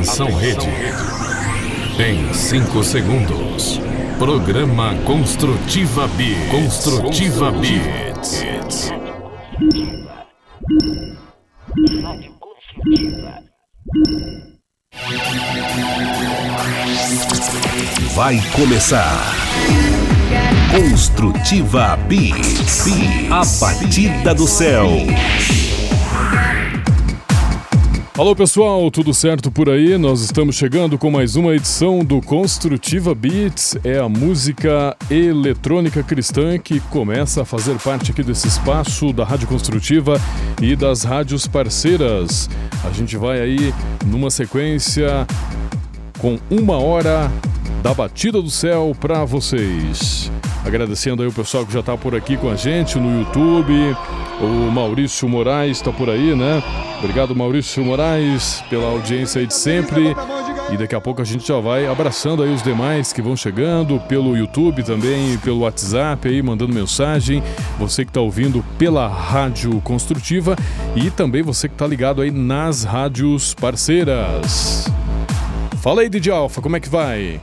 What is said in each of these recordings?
Atenção rede. Em 5 segundos. Programa Construtiva B. Construtiva B. Vai começar. Construtiva Beats. A batida do céu. Alô pessoal, tudo certo por aí? Nós estamos chegando com mais uma edição do Construtiva Beats. É a música eletrônica cristã que começa a fazer parte aqui desse espaço da Rádio Construtiva e das rádios parceiras. A gente vai aí numa sequência com uma hora da batida do céu para vocês. Agradecendo aí o pessoal que já está por aqui com a gente no YouTube. O Maurício Moraes está por aí, né? Obrigado, Maurício Moraes, pela audiência aí de sempre. E daqui a pouco a gente já vai abraçando aí os demais que vão chegando pelo YouTube também, pelo WhatsApp aí, mandando mensagem. Você que está ouvindo pela Rádio Construtiva e também você que está ligado aí nas rádios parceiras. Fala aí, DJ Alfa, como é que vai?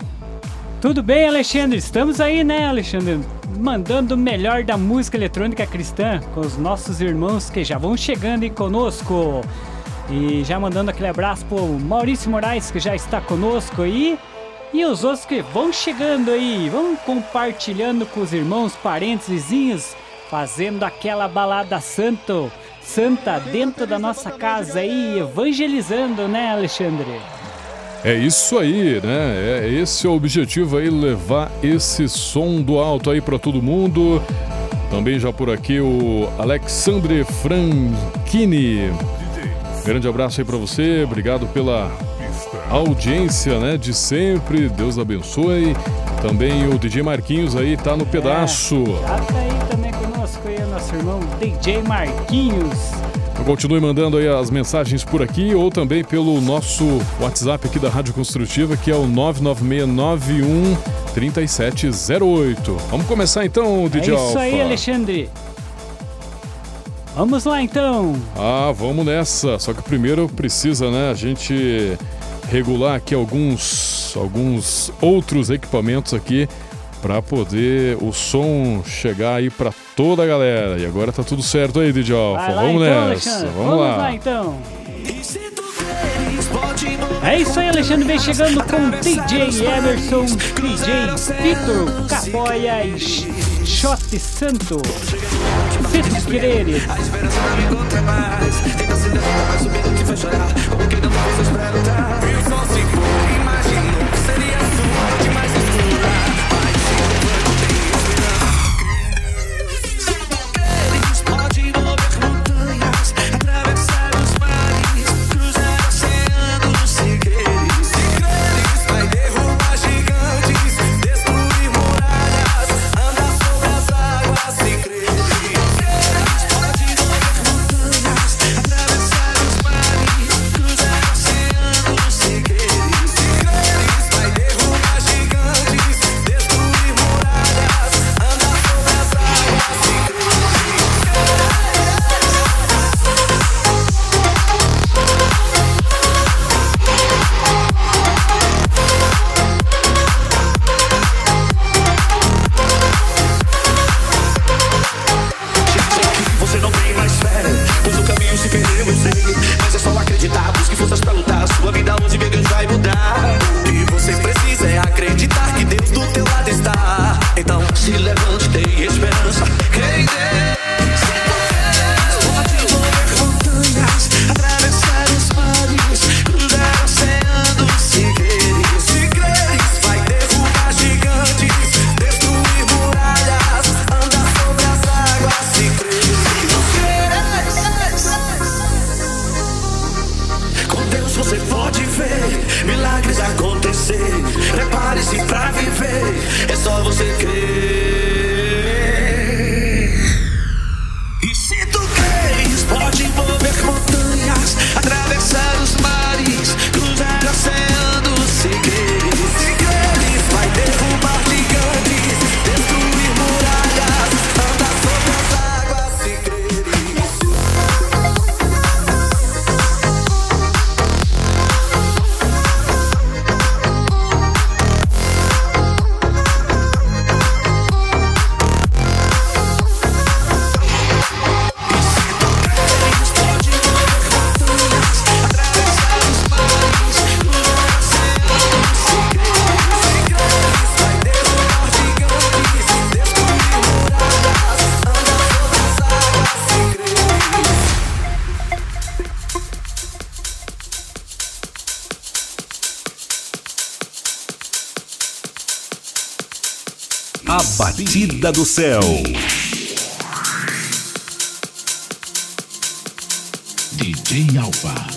Tudo bem, Alexandre? Estamos aí, né, Alexandre? Mandando o melhor da música eletrônica cristã com os nossos irmãos que já vão chegando aí conosco. E já mandando aquele abraço pro Maurício Moraes, que já está conosco aí. E os outros que vão chegando aí, vão compartilhando com os irmãos, parentes, vizinhos, fazendo aquela balada santo, santa dentro da nossa casa aí, evangelizando, né, Alexandre? É isso aí, né? É esse é o objetivo aí, levar esse som do alto aí para todo mundo. Também já por aqui o Alexandre Franchini. Grande abraço aí para você, obrigado pela audiência, né, de sempre. Deus abençoe. Também o DJ Marquinhos aí tá no pedaço. É, já tá aí também conosco aí, nosso irmão DJ Marquinhos. Continue mandando aí as mensagens por aqui ou também pelo nosso WhatsApp aqui da Rádio Construtiva, que é o 99691 3708. Vamos começar então, DJ É isso Alfa. aí, Alexandre. Vamos lá então. Ah, vamos nessa. Só que primeiro precisa, né, a gente regular aqui alguns alguns outros equipamentos aqui para poder o som chegar aí para toda a galera. E agora tá tudo certo aí, DJ Alfa. Vai lá, Vamos então, nessa. Alexandre. Vamos, lá. lá então. É isso aí, Alexandre vem chegando com DJ Emerson, DJ Vitor Caboia e Shot Santo. Se tu quereres. A esperança não me encontra mais. Tenta se derrota, vai subindo que vai chorar. Como que não dá vocês pra lutar? A batida do céu. DJ Alfa.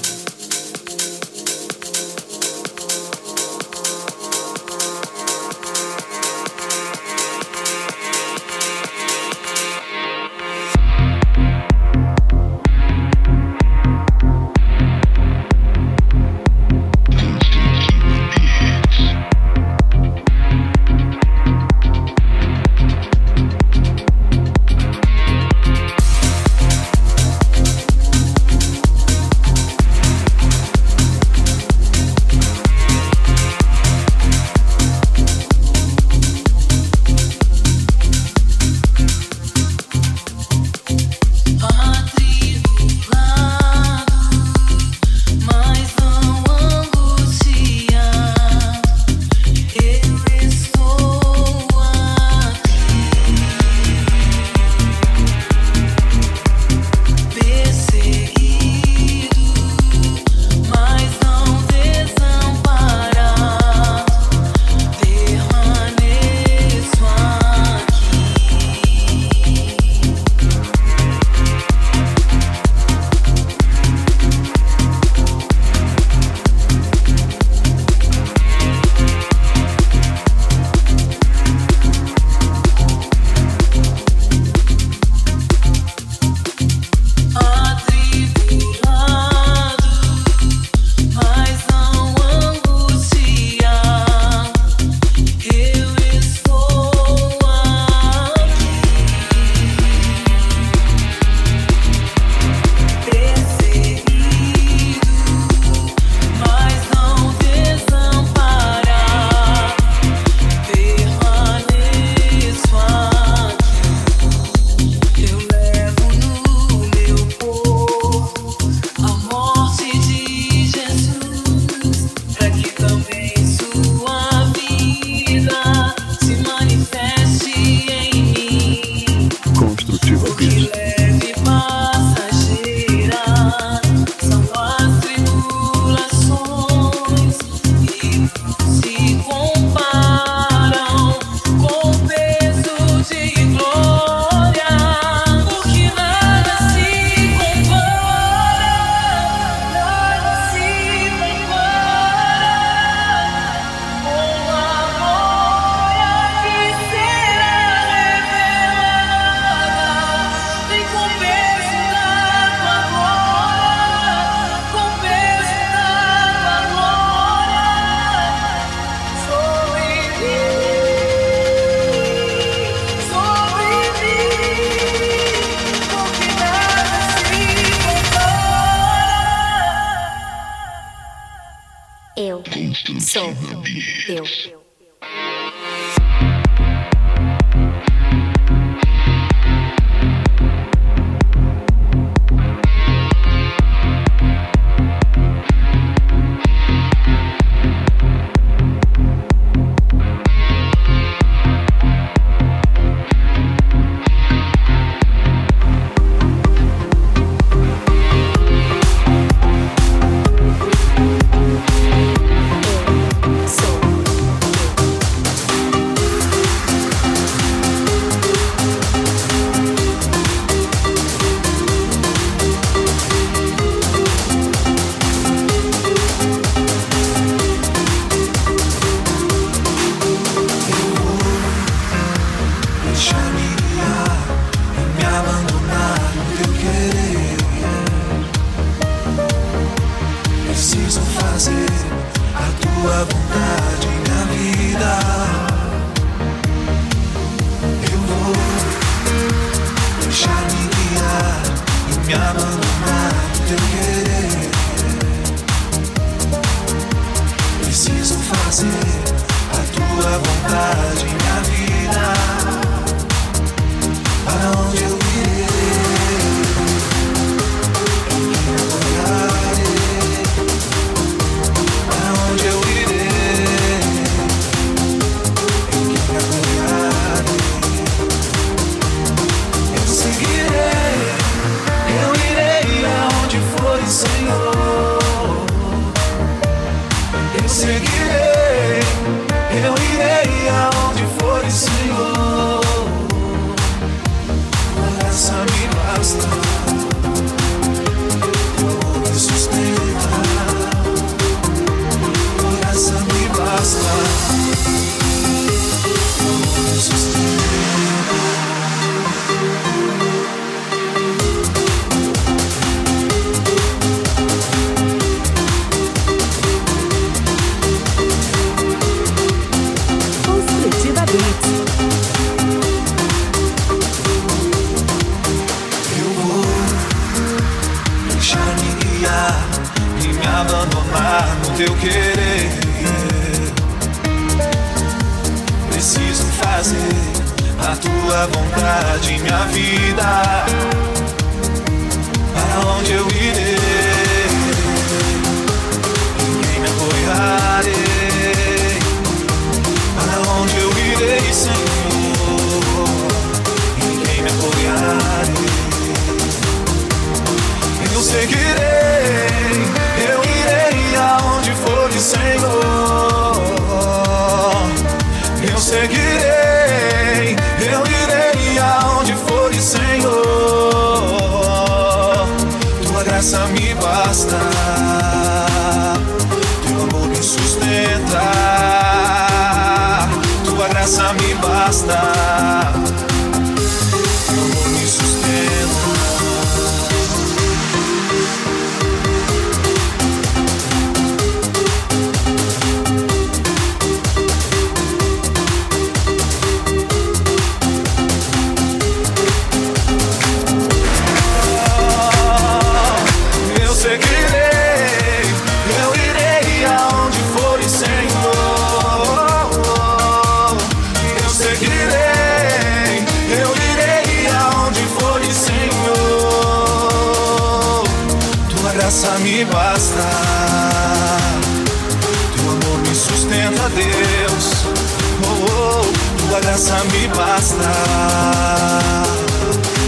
Me basta,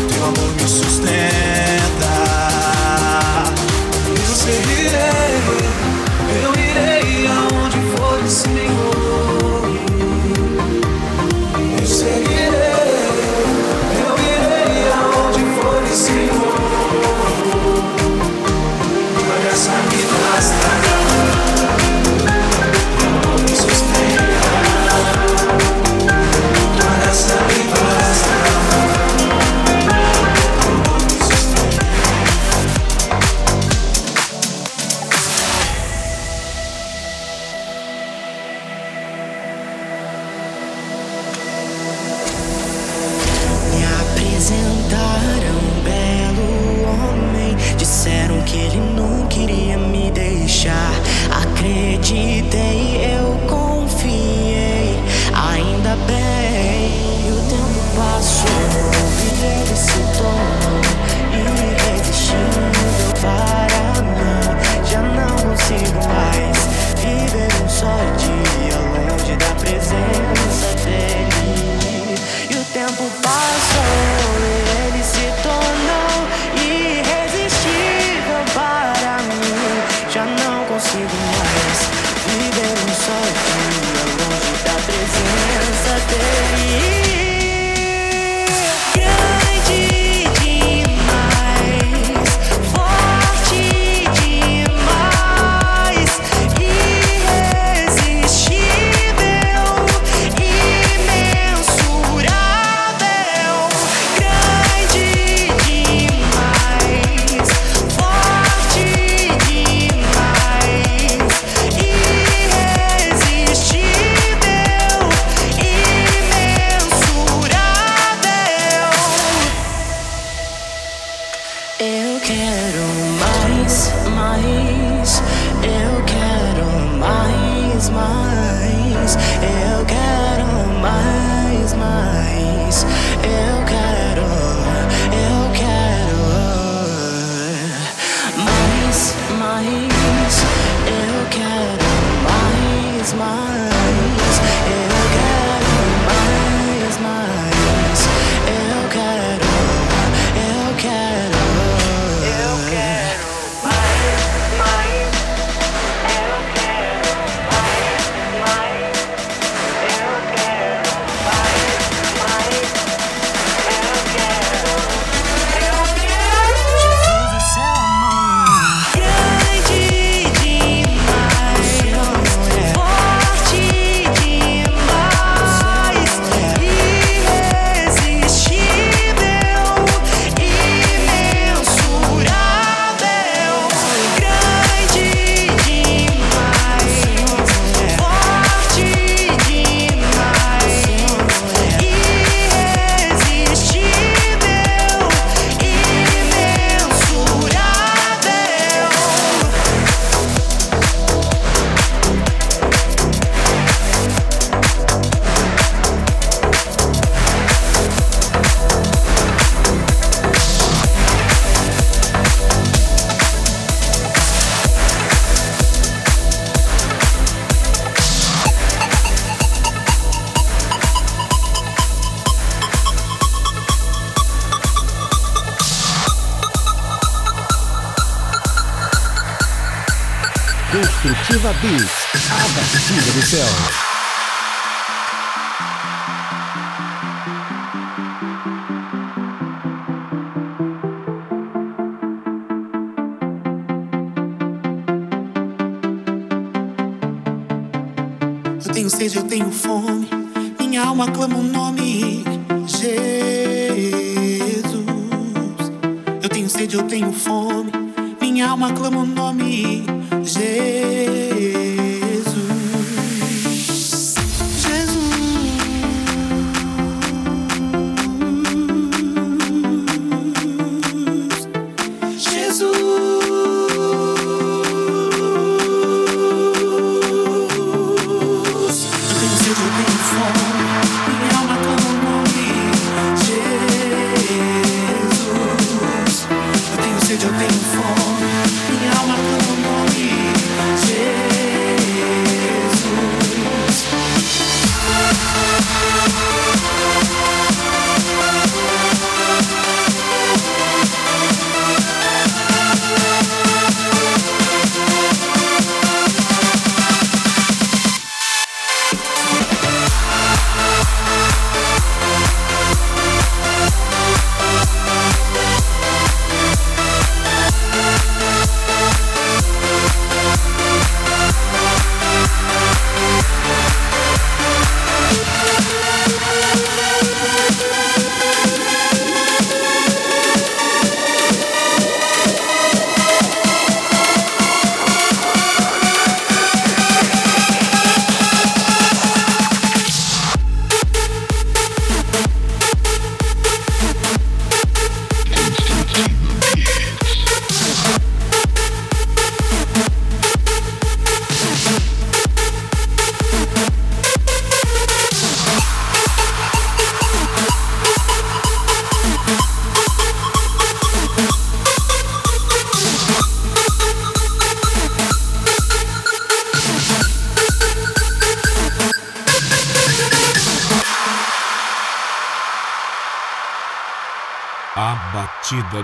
teu amor me sustenta. Construtiva Beats, a batida do céu.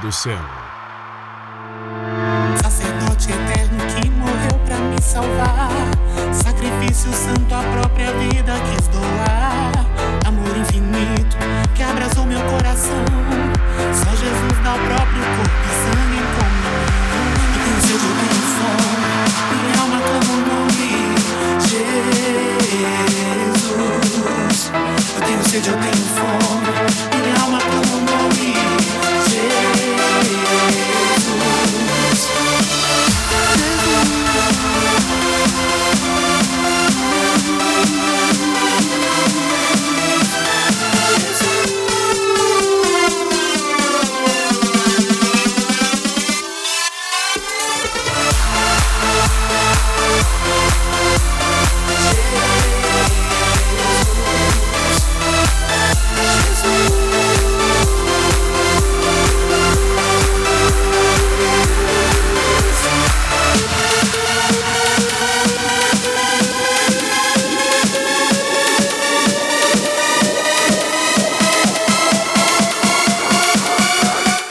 Do céu.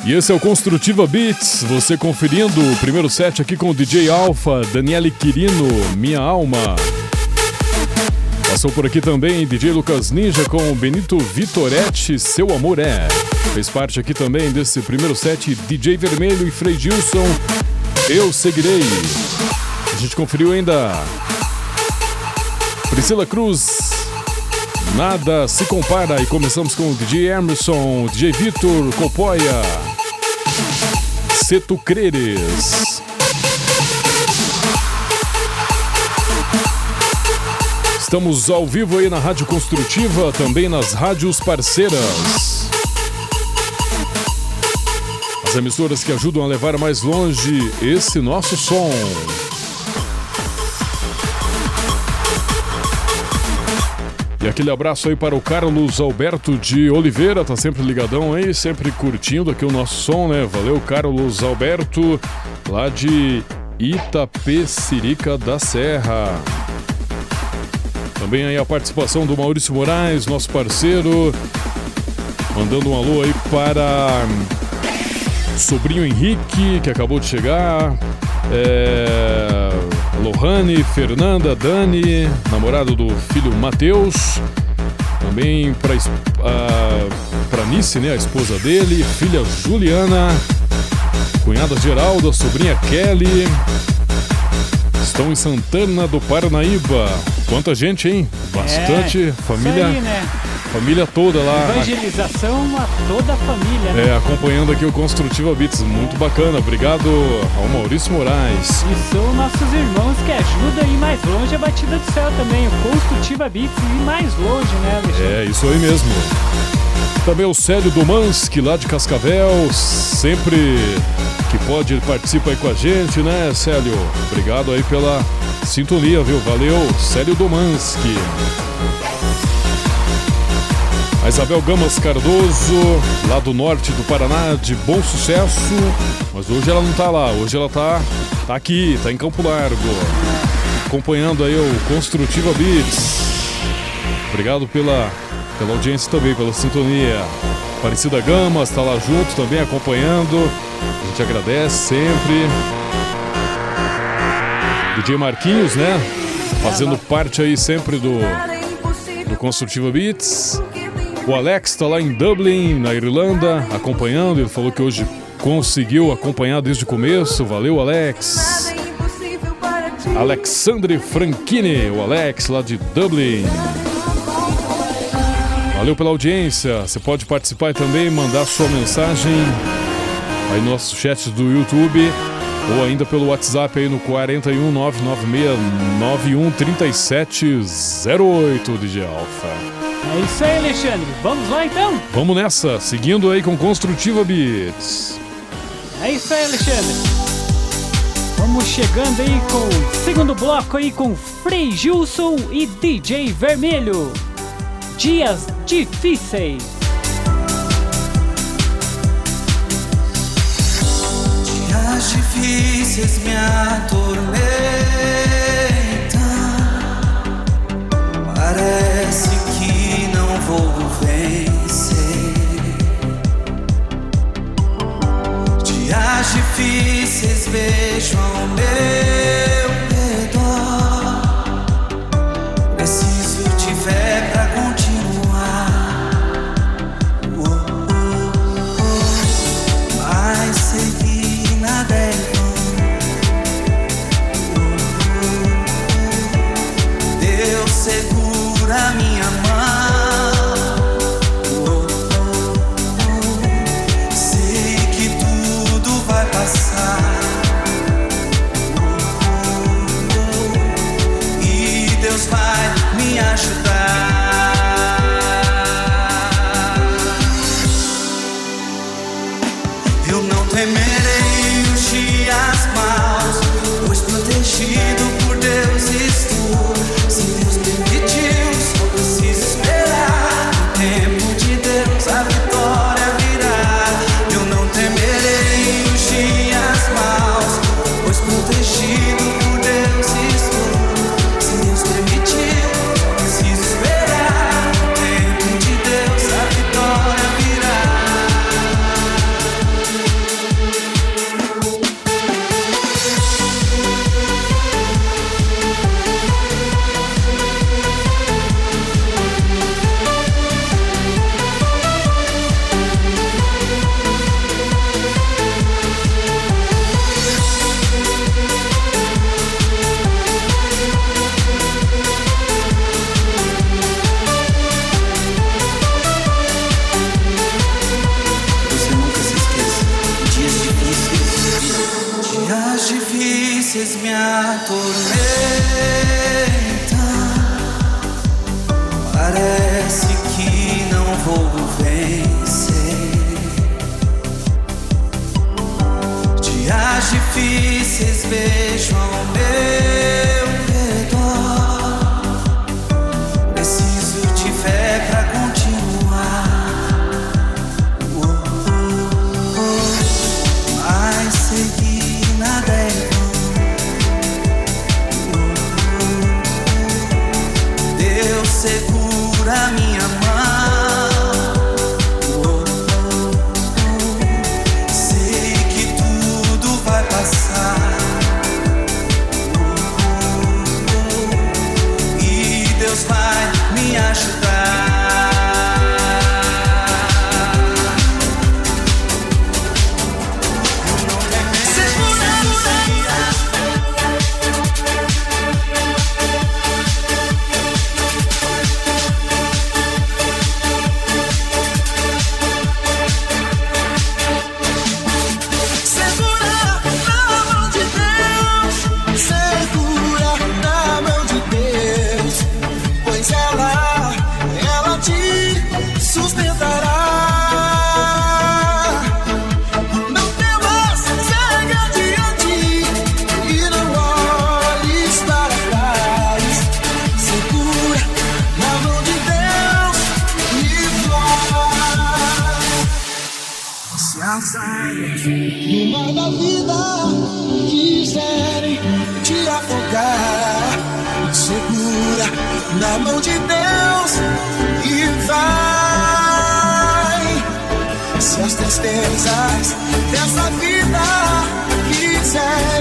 E esse é o Construtiva Beats, você conferindo o primeiro set aqui com o DJ Alpha, Daniele Quirino, Minha Alma. Passou por aqui também DJ Lucas Ninja com Benito Vitoretti, Seu Amor É. Fez parte aqui também desse primeiro set DJ Vermelho e Frei Gilson, Eu Seguirei. A gente conferiu ainda Priscila Cruz, Nada se compara e começamos com o DJ Emerson, DJ Vitor Copoia, Se tu creres. Estamos ao vivo aí na Rádio Construtiva, também nas rádios parceiras. As emissoras que ajudam a levar mais longe esse nosso som. E aquele abraço aí para o Carlos Alberto de Oliveira, tá sempre ligadão aí, sempre curtindo aqui o nosso som, né? Valeu, Carlos Alberto, lá de Itapecerica da Serra. Também aí a participação do Maurício Moraes, nosso parceiro, mandando um alô aí para sobrinho Henrique, que acabou de chegar. É... Lohane, Fernanda, Dani, namorado do filho Matheus. Também para para Nice, né, a esposa dele, filha Juliana, cunhada Geralda, sobrinha Kelly. Estão em Santana do Paranaíba. Quanta gente, hein? Bastante É, família, aí, né? família toda lá. Evangelização a toda a família, né? É, acompanhando aqui o Construtiva Beats, muito bacana. Obrigado ao Maurício Moraes. E são nossos irmãos que ajudam a ir mais longe a batida do céu também. O Construtiva Beats ir mais longe, né, Alexandre? É, isso aí mesmo. Também o Célio Domanski, lá de Cascavel, sempre que pode participa aí com a gente, né, Célio? Obrigado aí pela sintonia, viu? Valeu, Célio Domanski. A Isabel Gamas Cardoso, lá do norte do Paraná, de bom sucesso. Mas hoje ela não tá lá, hoje ela tá, tá aqui, tá em Campo Largo. Acompanhando aí o Construtiva Beats. Obrigado pela, pela audiência também, pela sintonia. Aparecida Gamas está lá junto também acompanhando. A gente agradece sempre. DJ Marquinhos, né? Fazendo parte aí sempre do, do Construtiva Beats. O Alex está lá em Dublin, na Irlanda, acompanhando. Ele falou que hoje conseguiu acompanhar desde o começo. Valeu, Alex. Alexandre Franchini, o Alex lá de Dublin. Valeu pela audiência. Você pode participar também mandar sua mensagem aí no nosso chat do YouTube ou ainda pelo WhatsApp aí no 41 996 3708 DJ Alpha. É isso aí, Alexandre. Vamos lá então? Vamos nessa, seguindo aí com Construtiva Beats. É isso aí, Alexandre. Vamos chegando aí com o segundo bloco aí com Frei Gilson e DJ Vermelho. Dias difíceis. Dias difíceis me atormentam. Parece que não vou vencer. Dias difíceis vejo ao meu dessa vida quiserem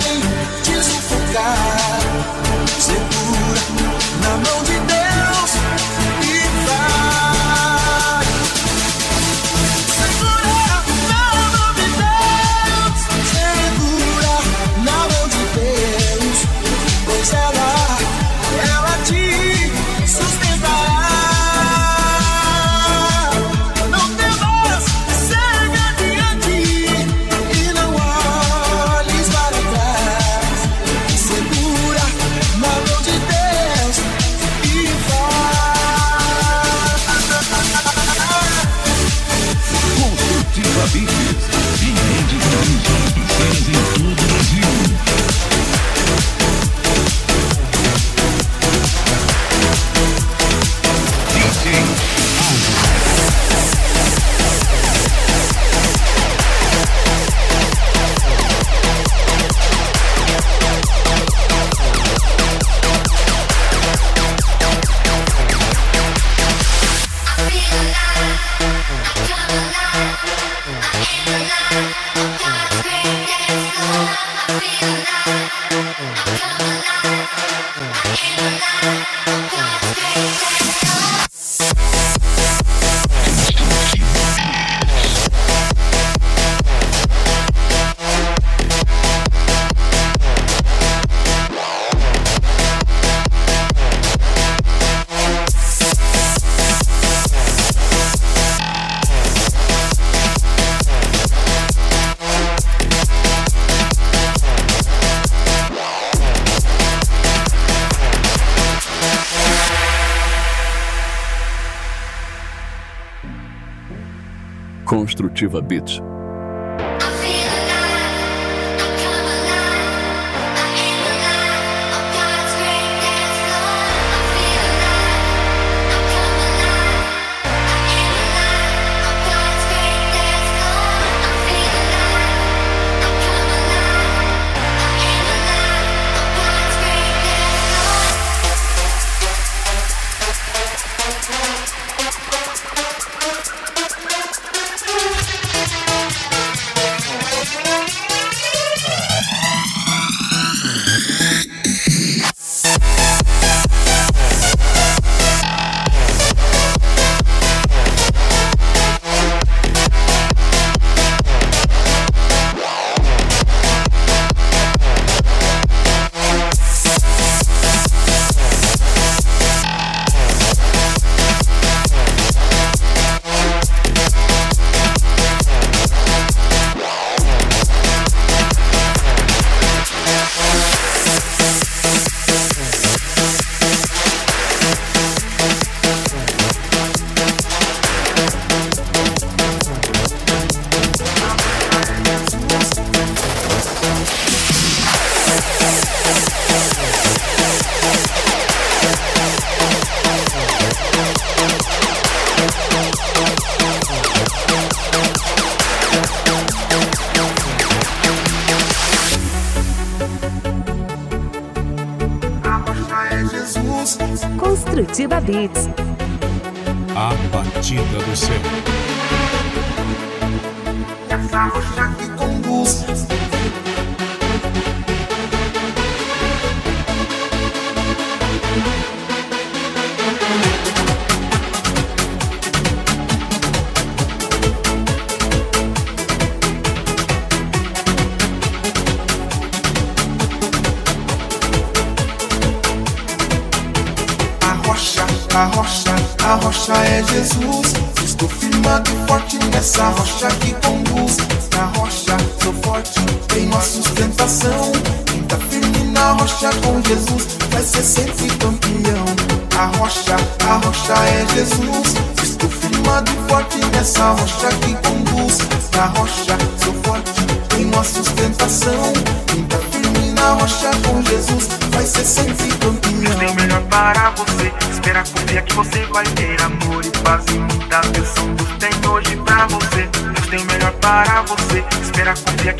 Construtiva Beats.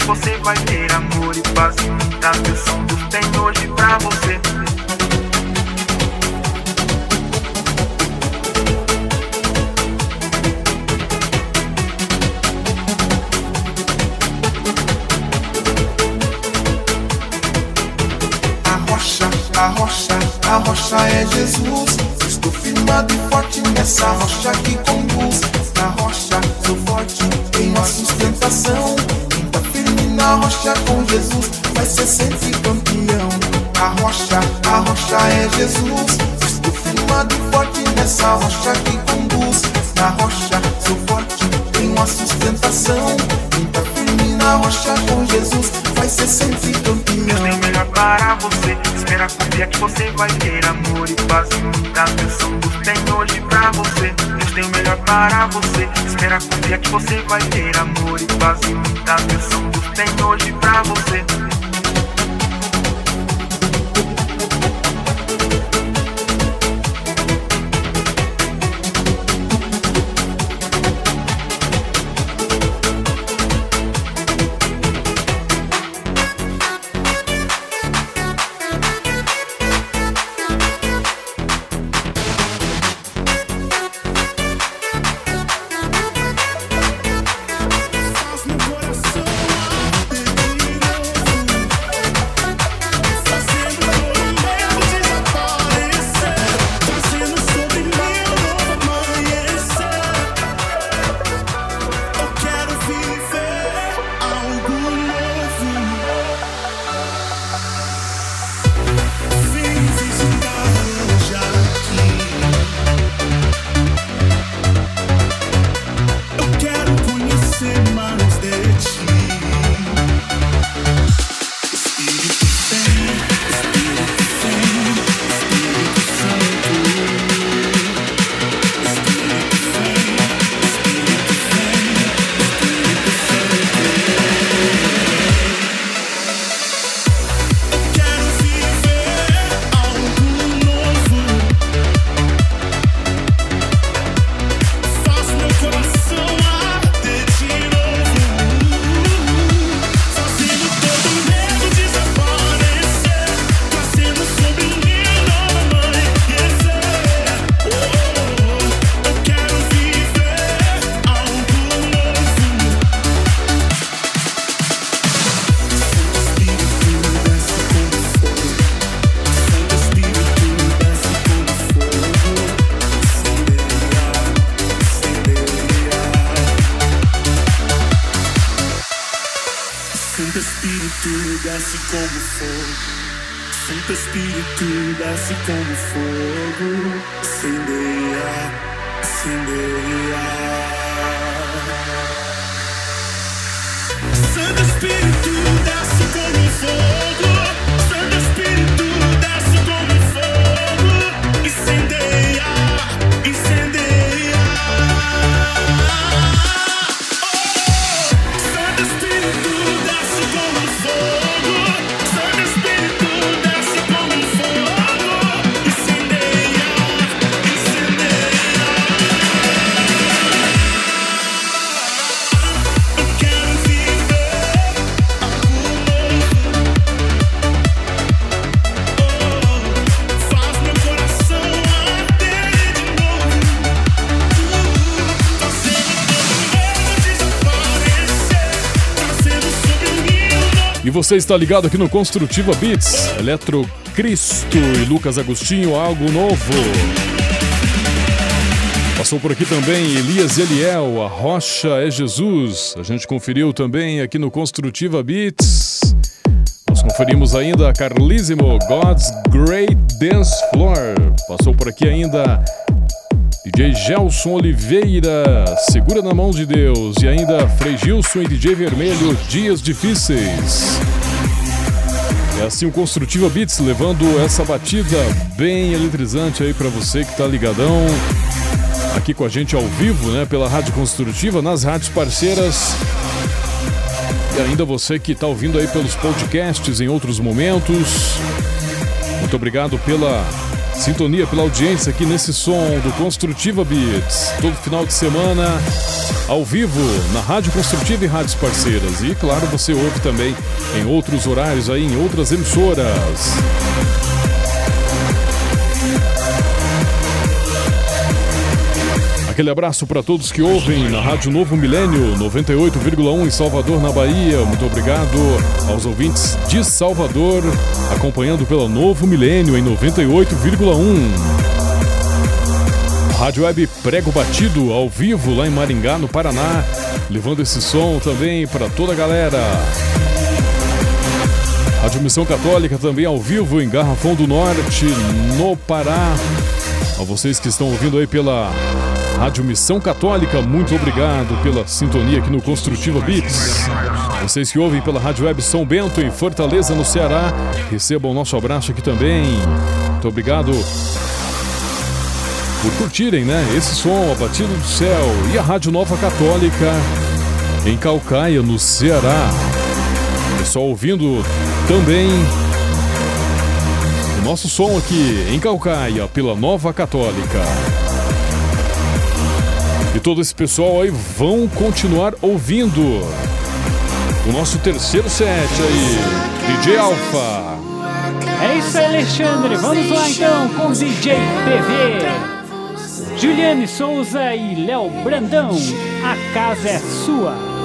Você vai ter melhor para você. Espera, confia que você vai ter amor e paz e muita atenção. Tem hoje pra você. Desce como fogo. Incendeia, incendeia. Santo Espírito desce como fogo. Você está ligado aqui no Construtiva Beats, Eletro Cristo e Lucas Agostinho, algo novo. Passou por aqui também Elias Eliel, a Rocha é Jesus. A gente conferiu também aqui no Construtiva Beats. Nós conferimos ainda Carlísimo, God's Great Dance Floor. Passou por aqui ainda DJ Gelson Oliveira, Segura na Mão de Deus. E ainda Frei Gilson e DJ Vermelho, Dias Difíceis. É assim o Construtiva Beats levando essa batida bem eletrizante aí pra você que tá ligadão aqui com a gente ao vivo, né, pela Rádio Construtiva, nas rádios parceiras. E ainda você que tá ouvindo aí pelos podcasts em outros momentos. Muito obrigado pela sintonia, pela audiência aqui nesse som do Construtiva Beats. Todo final de semana, ao vivo, na Rádio Construtiva e rádios parceiras. E, claro, você ouve também em outros horários aí, em outras emissoras. Aquele abraço para todos que ouvem na Rádio Novo Milênio 98,1 em Salvador, na Bahia. Muito obrigado aos ouvintes de Salvador, acompanhando pela Novo Milênio em 98,1. Rádio Web Prego Batido ao vivo lá em Maringá, no Paraná, levando esse som também para toda a galera. Rádio Missão Católica também ao vivo em Garrafão do Norte, no Pará. A vocês que estão ouvindo aí pela Rádio Missão Católica, muito obrigado pela sintonia aqui no Construtiva Beats. Vocês que ouvem pela Rádio Web São Bento em Fortaleza, no Ceará, recebam o nosso abraço aqui também. Muito obrigado por curtirem, né? Esse som, a batida do céu e a Rádio Nova Católica em Calcaia, no Ceará. Pessoal ouvindo também o nosso som aqui em Calcaia pela Nova Católica. E todo esse pessoal aí vão continuar ouvindo o nosso terceiro set aí, DJ Alfa. É isso aí, Alexandre. Vamos lá então com DJ PV. Juliane Souza e Léo Brandão. A casa é sua.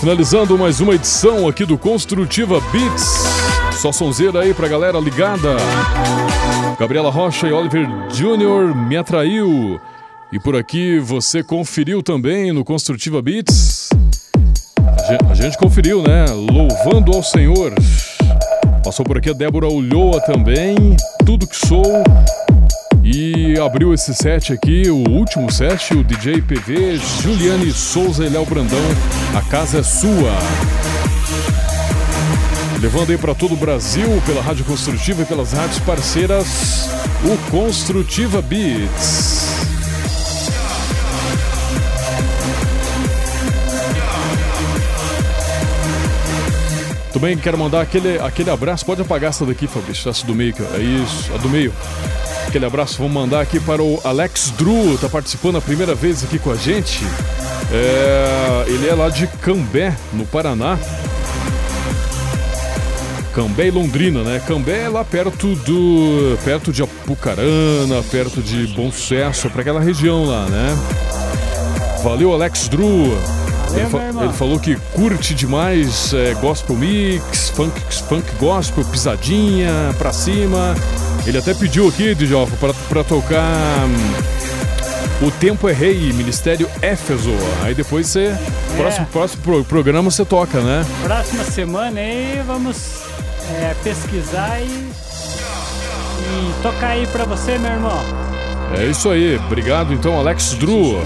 Finalizando mais uma edição aqui do Construtiva Beats. Só sonzeira aí pra galera ligada. Gabriela Rocha e Oliver Jr. me atraiu. E por aqui você conferiu também no Construtiva Beats. A gen- A gente conferiu, né? Louvando ao Senhor. Passou por aqui a Débora Ulloa também. Tudo que sou. E abriu esse set aqui, o último set, o DJ PV, Juliane Souza e Léo Brandão. A casa é sua. Levando aí para todo o Brasil, pela Rádio Construtiva e pelas rádios parceiras, o Construtiva Beats. Também quero mandar aquele, aquele abraço. Pode apagar essa daqui, Fabrício. Essa do meio. É isso, a do meio. Aquele abraço vamos mandar aqui para o Alex Drew, tá participando a primeira vez aqui com a gente. É, ele é lá de Cambé, no Paraná. Cambé e Londrina, né? Cambé é lá perto do. perto de Apucarana, perto de Bom Sucesso, para aquela região lá, né? Valeu, Alex Ele, fa- ele falou que curte demais é, gospel mix, funk, funk gospel, pisadinha, pra cima. Ele até pediu aqui, Djalfa, pra, pra tocar hum, O Tempo é Rei, Ministério Éfeso. Aí depois você. Próximo, próximo pro- programa você toca, né? Próxima semana aí vamos é, pesquisar e, e tocar aí pra você, meu irmão. É isso aí. Obrigado então, Alex Drew.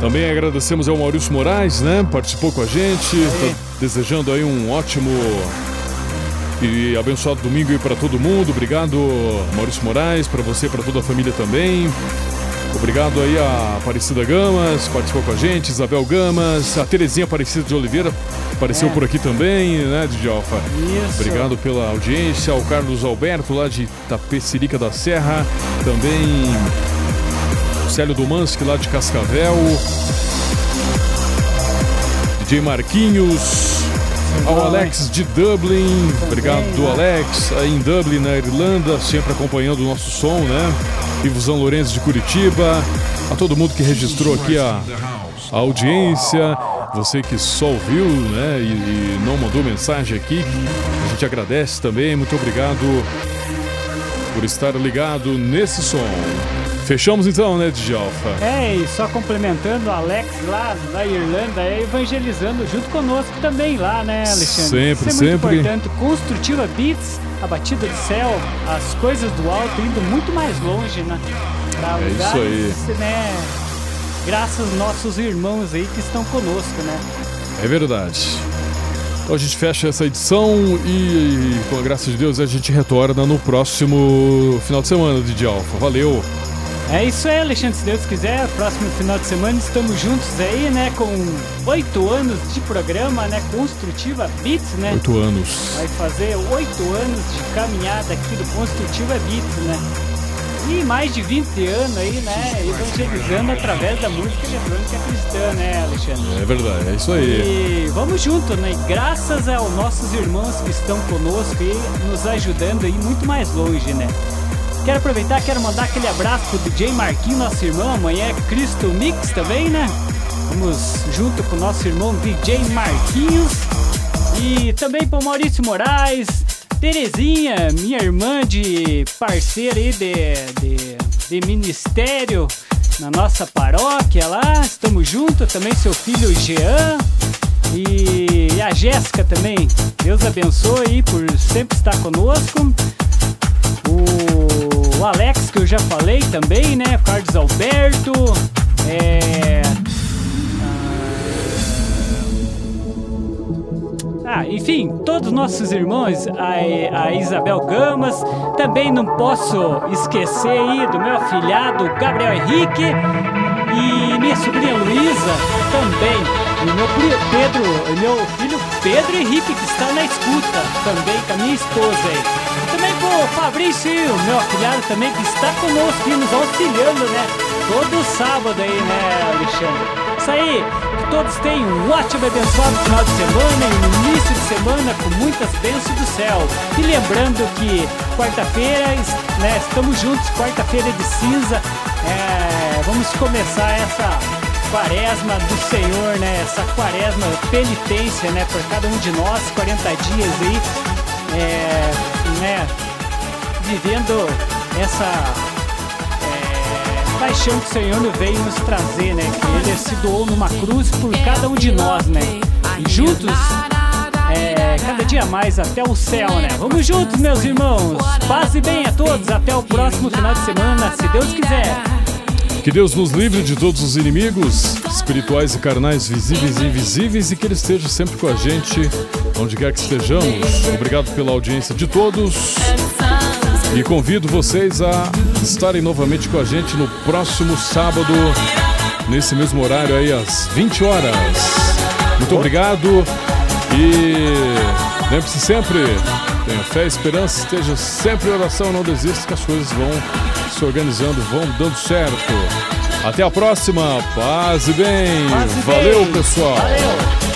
Também agradecemos ao Maurício Moraes, né? Participou com a gente. Tá desejando aí um ótimo e abençoado domingo aí para todo mundo. Obrigado, Maurício Moraes, para você, para toda a família também. Obrigado aí a Aparecida Gamas, participou com a gente, Isabel Gamas, a Terezinha Aparecida de Oliveira apareceu É. por aqui também, né, de Alfa. Isso. Obrigado pela audiência, ao Carlos Alberto lá de Tapecerica da Serra, também Célio Domanski lá de Cascavel, DJ Marquinhos, ao Alex de Dublin, obrigado Alex, aí em Dublin, na Irlanda, sempre acompanhando o nosso som, né? Ivozão Lourenço de Curitiba, a todo mundo que registrou aqui a, a audiência, você que só ouviu, né, e, e não mandou mensagem aqui, a gente agradece também, muito obrigado por estar ligado nesse som. Fechamos então, né, Djalfa? É, e só complementando, Alex lá da Irlanda é evangelizando junto conosco também lá, né, Alexandre? Sempre, Isso é muito sempre. importante. Construtiva Beats, a batida do céu, as coisas do alto indo muito mais longe, né? Pra É isso lugares, né? Graças aos nossos irmãos aí que estão conosco, né? É verdade. Então a gente fecha essa edição e, com a graça de Deus, a gente retorna no próximo final de semana de Alfa. Valeu! É isso aí, Alexandre. Se Deus quiser, próximo final de semana estamos juntos aí, né? Com oito anos de programa, né? Construtiva Beats, né? Oito anos. Vai fazer oito anos de caminhada aqui do Construtiva Beats, né? E mais de 20 anos aí, né? Evangelizando através da música eletrônica cristã, né, Alexandre? É verdade, é isso aí. E vamos junto, né? Graças aos nossos irmãos que estão conosco e nos ajudando aí muito mais longe, né? Quero aproveitar, quero mandar aquele abraço pro DJ Marquinhos, nosso irmão. Amanhã é Cristo Mix também, né? Vamos junto com o nosso irmão DJ Marquinhos. E também pro Maurício Moraes, Terezinha, minha irmã de parceira aí de, de, de ministério. na nossa paróquia lá. Estamos juntos, também seu filho Jean e a Jéssica também. Deus abençoe aí por sempre estar conosco. O Alex, que eu já falei também, né? Carlos Alberto. É. Ah, enfim, todos nossos irmãos, a, a Isabel Gamas, também não posso esquecer aí do meu afilhado Gabriel Henrique e minha sobrinha Luísa também. E meu Pedro, meu filho Pedro Henrique, que está na escuta também com a minha esposa aí. Também com o Fabrício, meu afilhado também, que está conosco e nos auxiliando, né? Todo sábado aí, né, Alexandre? Isso aí, que todos tenham um ótimo e abençoado final de semana e um início de semana com muitas bênçãos do céu. E lembrando que quarta-feira, né, estamos juntos, quarta-feira de cinza, é, vamos começar essa quaresma do Senhor, né? Essa quaresma penitência, né? Por cada um de nós, 40 dias aí, é, né? Vivendo essa é, paixão que o Senhor veio nos trazer, né? Que Ele se doou numa cruz por cada um de nós, né? E juntos, é, cada dia mais até o céu, né? Vamos juntos, meus irmãos. Paz e bem a todos. Até o próximo final de semana, se Deus quiser. Que Deus nos livre de todos os inimigos, espirituais e carnais, visíveis e invisíveis, e que Ele esteja sempre com a gente, onde quer que estejamos. Obrigado pela audiência de todos. E convido vocês a estarem novamente com a gente no próximo sábado, nesse mesmo horário aí, às 20 horas. Muito obrigado e lembre-se sempre, tenha fé esperança, esteja sempre em oração, não desista que as coisas vão se organizando, vão dando certo. Até a próxima, paz e bem. Paz e Valeu, bem. pessoal. Valeu.